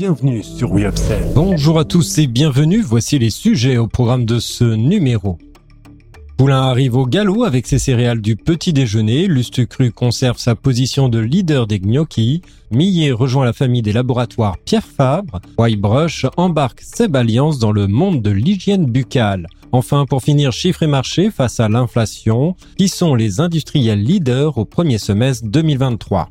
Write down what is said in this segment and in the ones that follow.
Bienvenue sur We Bonjour à tous et bienvenue, voici les sujets au programme de ce numéro. Poulain arrive au galop avec ses céréales du petit déjeuner, Lustucru conserve sa position de leader des gnocchis, Millet rejoint la famille des laboratoires Pierre Fabre, Whitebrush embarque Seb Alliance dans le monde de l'hygiène buccale. Enfin, pour finir, chiffres et marchés face à l'inflation, qui sont les industriels leaders au premier semestre 2023.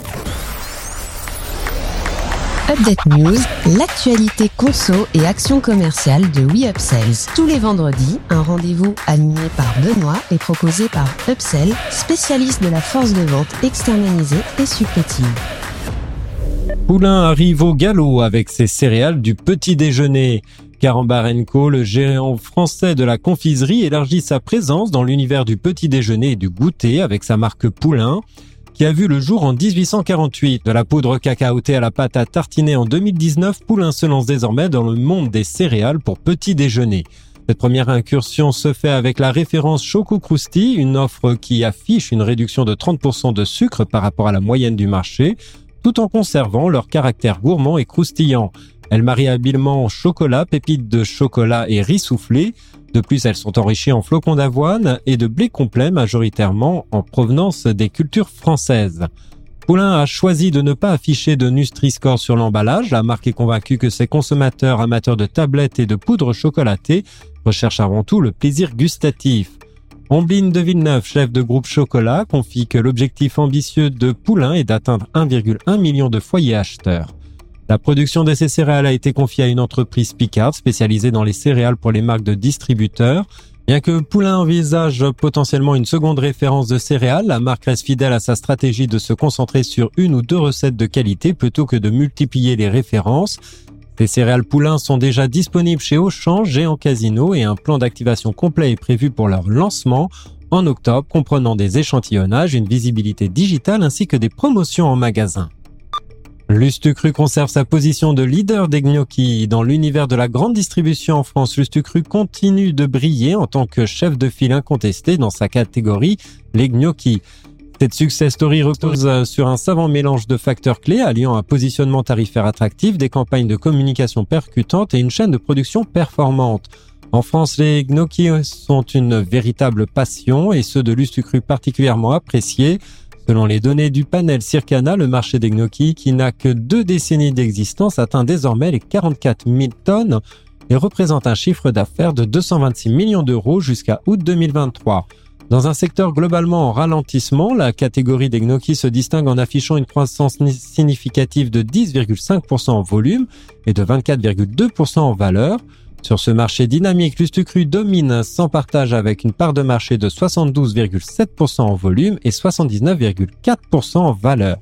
Update News, l'actualité conso et action commerciale de WeUpsells. Tous les vendredis, un rendez-vous animé par Benoît et proposé par Upsell, spécialiste de la force de vente externalisée et supplétive. Poulain arrive au galop avec ses céréales du petit déjeuner. Carambarenco, le géant français de la confiserie, élargit sa présence dans l'univers du petit déjeuner et du goûter avec sa marque Poulain qui a vu le jour en 1848. De la poudre cacaotée à la pâte à tartiner en 2019, Poulain se lance désormais dans le monde des céréales pour petit déjeuner. Cette première incursion se fait avec la référence Choco Krusty, une offre qui affiche une réduction de 30% de sucre par rapport à la moyenne du marché, tout en conservant leur caractère gourmand et croustillant. Elle marie habilement chocolat, pépites de chocolat et riz soufflé, de plus, elles sont enrichies en flocons d'avoine et de blé complet majoritairement en provenance des cultures françaises. Poulain a choisi de ne pas afficher de Nutri-Score sur l'emballage. La marque est convaincue que ses consommateurs amateurs de tablettes et de poudre chocolatée recherchent avant tout le plaisir gustatif. Ombline de Villeneuve, chef de groupe chocolat, confie que l'objectif ambitieux de Poulain est d'atteindre 1,1 million de foyers acheteurs. La production de ces céréales a été confiée à une entreprise Picard spécialisée dans les céréales pour les marques de distributeurs. Bien que Poulain envisage potentiellement une seconde référence de céréales, la marque reste fidèle à sa stratégie de se concentrer sur une ou deux recettes de qualité plutôt que de multiplier les références. Les céréales Poulain sont déjà disponibles chez Auchan, Géant Casino et un plan d'activation complet est prévu pour leur lancement en octobre comprenant des échantillonnages, une visibilité digitale ainsi que des promotions en magasin. Lustucru conserve sa position de leader des gnocchis. Dans l'univers de la grande distribution en France, Lustucru continue de briller en tant que chef de file incontesté dans sa catégorie, les gnocchis. Cette success story repose sur un savant mélange de facteurs clés alliant un positionnement tarifaire attractif, des campagnes de communication percutantes et une chaîne de production performante. En France, les gnocchis sont une véritable passion et ceux de Lustucru particulièrement appréciés. Selon les données du panel Circana, le marché des gnocchis, qui n'a que deux décennies d'existence, atteint désormais les 44 000 tonnes et représente un chiffre d'affaires de 226 millions d'euros jusqu'à août 2023. Dans un secteur globalement en ralentissement, la catégorie des gnocchis se distingue en affichant une croissance significative de 10,5% en volume et de 24,2% en valeur. Sur ce marché dynamique, Lustucru domine sans partage avec une part de marché de 72,7% en volume et 79,4% en valeur.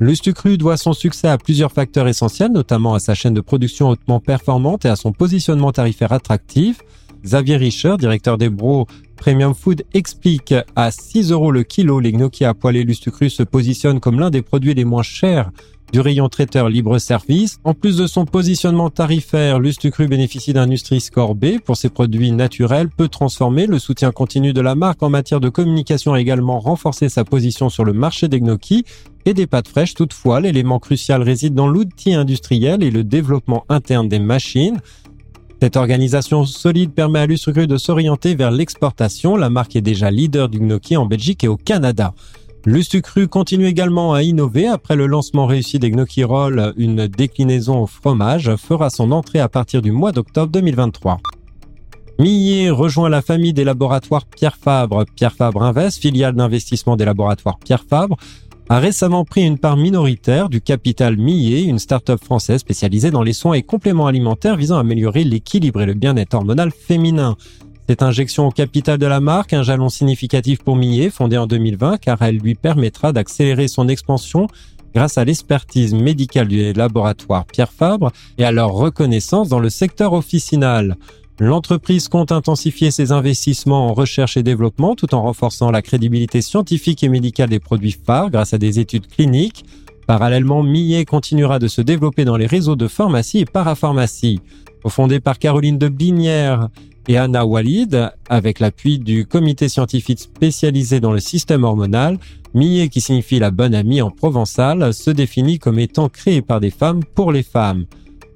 Lustucru doit son succès à plusieurs facteurs essentiels, notamment à sa chaîne de production hautement performante et à son positionnement tarifaire attractif. Xavier Richer, directeur des Bros Premium Food, explique à 6 euros le kilo, les gnocchis à poêler Lustucru se positionnent comme l'un des produits les moins chers du rayon traiteur libre-service. En plus de son positionnement tarifaire, Lustucru bénéficie d'un Nutri-Score B pour ses produits naturels peu transformés. Le soutien continu de la marque en matière de communication a également renforcé sa position sur le marché des gnocchis et des pâtes fraîches. Toutefois, l'élément crucial réside dans l'outil industriel et le développement interne des machines. Cette organisation solide permet à Lustucru de s'orienter vers l'exportation. La marque est déjà leader du gnocchi en Belgique et au Canada. Lustucru continue également à innover. Après le lancement réussi des Gnocchi Roll, une déclinaison au fromage fera son entrée à partir du mois d'octobre 2023. Millet rejoint la famille des laboratoires Pierre Fabre. Pierre Fabre Invest, filiale d'investissement des laboratoires Pierre Fabre, a récemment pris une part minoritaire du capital Millet, une start-up française spécialisée dans les soins et compléments alimentaires visant à améliorer l'équilibre et le bien-être hormonal féminin. Cette injection au capital de la marque, un jalon significatif pour Millet, fondé en 2020, car elle lui permettra d'accélérer son expansion grâce à l'expertise médicale du laboratoire Pierre Fabre et à leur reconnaissance dans le secteur officinal. L'entreprise compte intensifier ses investissements en recherche et développement tout en renforçant la crédibilité scientifique et médicale des produits phares grâce à des études cliniques. Parallèlement, Millet continuera de se développer dans les réseaux de pharmacie et parapharmacie. Fondé par Caroline de Binière et Anna Walid, avec l'appui du comité scientifique spécialisé dans le système hormonal, Millet, qui signifie la bonne amie en provençal, se définit comme étant créé par des femmes pour les femmes.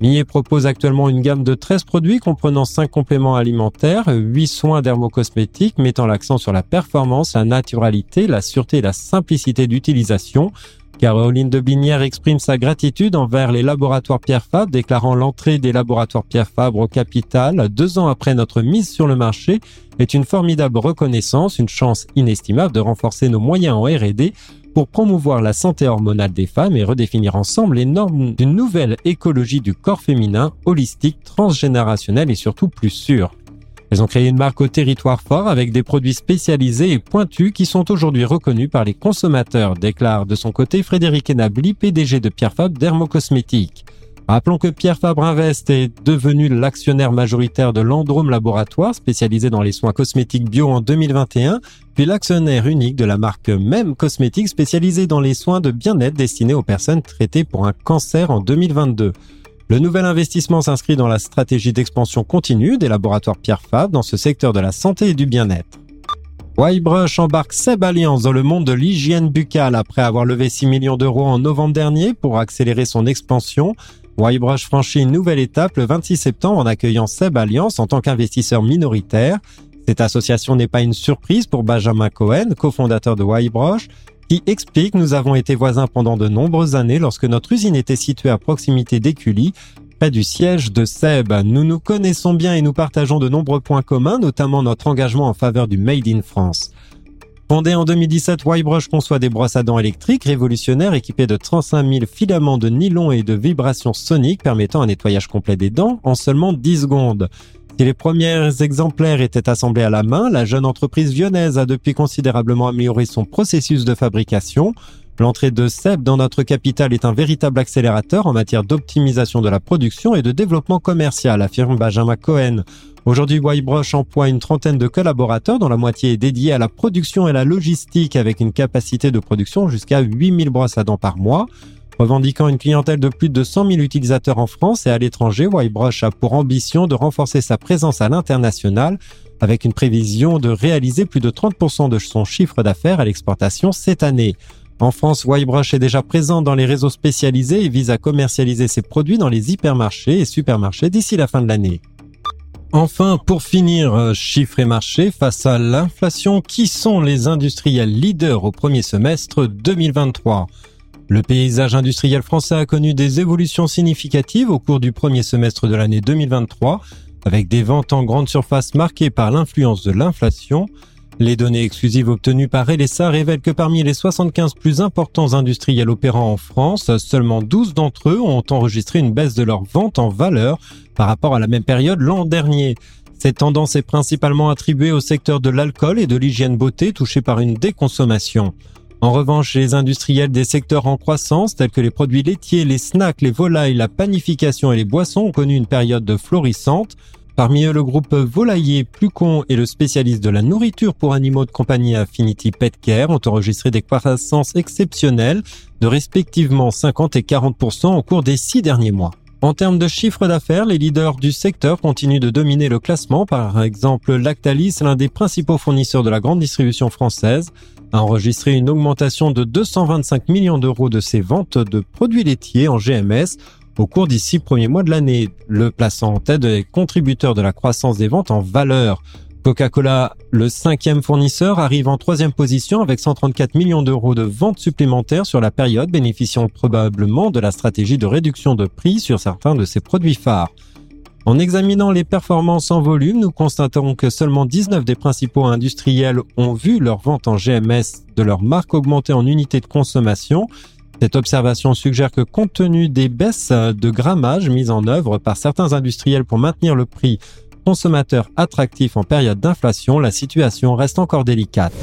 Millet propose actuellement une gamme de 13 produits comprenant 5 compléments alimentaires, 8 soins dermocosmétiques mettant l'accent sur la performance, la naturalité, la sûreté et la simplicité d'utilisation, Caroline de Binière exprime sa gratitude envers les laboratoires Pierre Fabre, déclarant l'entrée des laboratoires Pierre Fabre au capital deux ans après notre mise sur le marché est une formidable reconnaissance, une chance inestimable de renforcer nos moyens en R&D pour promouvoir la santé hormonale des femmes et redéfinir ensemble les normes d'une nouvelle écologie du corps féminin, holistique, transgénérationnelle et surtout plus sûre. Elles ont créé une marque au territoire fort avec des produits spécialisés et pointus qui sont aujourd'hui reconnus par les consommateurs, déclare de son côté Frédéric Enabli, PDG de Pierre Fabre Dermocosmétique. Rappelons que Pierre Fabre Invest est devenu l'actionnaire majoritaire de l'Androme Laboratoire, spécialisé dans les soins cosmétiques bio en 2021, puis l'actionnaire unique de la marque Même Cosmétique, spécialisée dans les soins de bien-être destinés aux personnes traitées pour un cancer en 2022. Le nouvel investissement s'inscrit dans la stratégie d'expansion continue des laboratoires Pierre Fabre dans ce secteur de la santé et du bien-être. Whitebrush embarque Seb Alliance dans le monde de l'hygiène buccale après avoir levé 6 millions d'euros en novembre dernier pour accélérer son expansion. Whitebrush franchit une nouvelle étape le 26 septembre en accueillant Seb Alliance en tant qu'investisseur minoritaire. Cette association n'est pas une surprise pour Benjamin Cohen, cofondateur de Whitebrush qui explique nous avons été voisins pendant de nombreuses années lorsque notre usine était située à proximité d'Écully, près du siège de Seb. Nous nous connaissons bien et nous partageons de nombreux points communs, notamment notre engagement en faveur du Made in France. Fondé en 2017, Whitebrush conçoit des brosses à dents électriques révolutionnaires équipées de 35 000 filaments de nylon et de vibrations soniques permettant un nettoyage complet des dents en seulement 10 secondes. Si les premiers exemplaires étaient assemblés à la main, la jeune entreprise lyonnaise a depuis considérablement amélioré son processus de fabrication. L'entrée de Seb dans notre capitale est un véritable accélérateur en matière d'optimisation de la production et de développement commercial, affirme Benjamin Cohen. Aujourd'hui, Whitebrush emploie une trentaine de collaborateurs dont la moitié est dédiée à la production et la logistique avec une capacité de production jusqu'à 8000 brosses à dents par mois. Revendiquant une clientèle de plus de 100 000 utilisateurs en France et à l'étranger, Whitebrush a pour ambition de renforcer sa présence à l'international avec une prévision de réaliser plus de 30% de son chiffre d'affaires à l'exportation cette année. En France, Whitebrush est déjà présent dans les réseaux spécialisés et vise à commercialiser ses produits dans les hypermarchés et supermarchés d'ici la fin de l'année. Enfin, pour finir, chiffres et marchés, face à l'inflation, qui sont les industriels leaders au premier semestre 2023 le paysage industriel français a connu des évolutions significatives au cours du premier semestre de l'année 2023, avec des ventes en grande surface marquées par l'influence de l'inflation. Les données exclusives obtenues par LSA révèlent que parmi les 75 plus importants industriels opérants en France, seulement 12 d'entre eux ont enregistré une baisse de leurs ventes en valeur par rapport à la même période l'an dernier. Cette tendance est principalement attribuée au secteur de l'alcool et de l'hygiène beauté touché par une déconsommation. En revanche, les industriels des secteurs en croissance, tels que les produits laitiers, les snacks, les volailles, la panification et les boissons, ont connu une période de florissante. Parmi eux, le groupe Volailler, Plucon et le spécialiste de la nourriture pour animaux de compagnie Affinity Pet Care ont enregistré des croissances exceptionnelles de respectivement 50 et 40% au cours des six derniers mois. En termes de chiffre d'affaires, les leaders du secteur continuent de dominer le classement. Par exemple, Lactalis, l'un des principaux fournisseurs de la grande distribution française, a enregistré une augmentation de 225 millions d'euros de ses ventes de produits laitiers en GMS au cours des six premiers mois de l'année, le plaçant en tête des contributeurs de la croissance des ventes en valeur. Coca-Cola, le cinquième fournisseur, arrive en troisième position avec 134 millions d'euros de ventes supplémentaires sur la période, bénéficiant probablement de la stratégie de réduction de prix sur certains de ses produits phares. En examinant les performances en volume, nous constatons que seulement 19 des principaux industriels ont vu leurs ventes en GMS de leur marque augmenter en unités de consommation. Cette observation suggère que compte tenu des baisses de grammage mises en œuvre par certains industriels pour maintenir le prix consommateurs attractifs en période d'inflation, la situation reste encore délicate.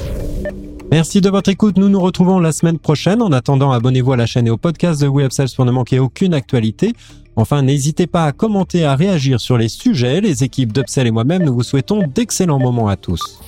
Merci de votre écoute. Nous nous retrouvons la semaine prochaine. En attendant, abonnez-vous à la chaîne et au podcast de WeUpsells pour ne manquer aucune actualité. Enfin, n'hésitez pas à commenter, à réagir sur les sujets. Les équipes d'Upsell et moi-même, nous vous souhaitons d'excellents moments à tous.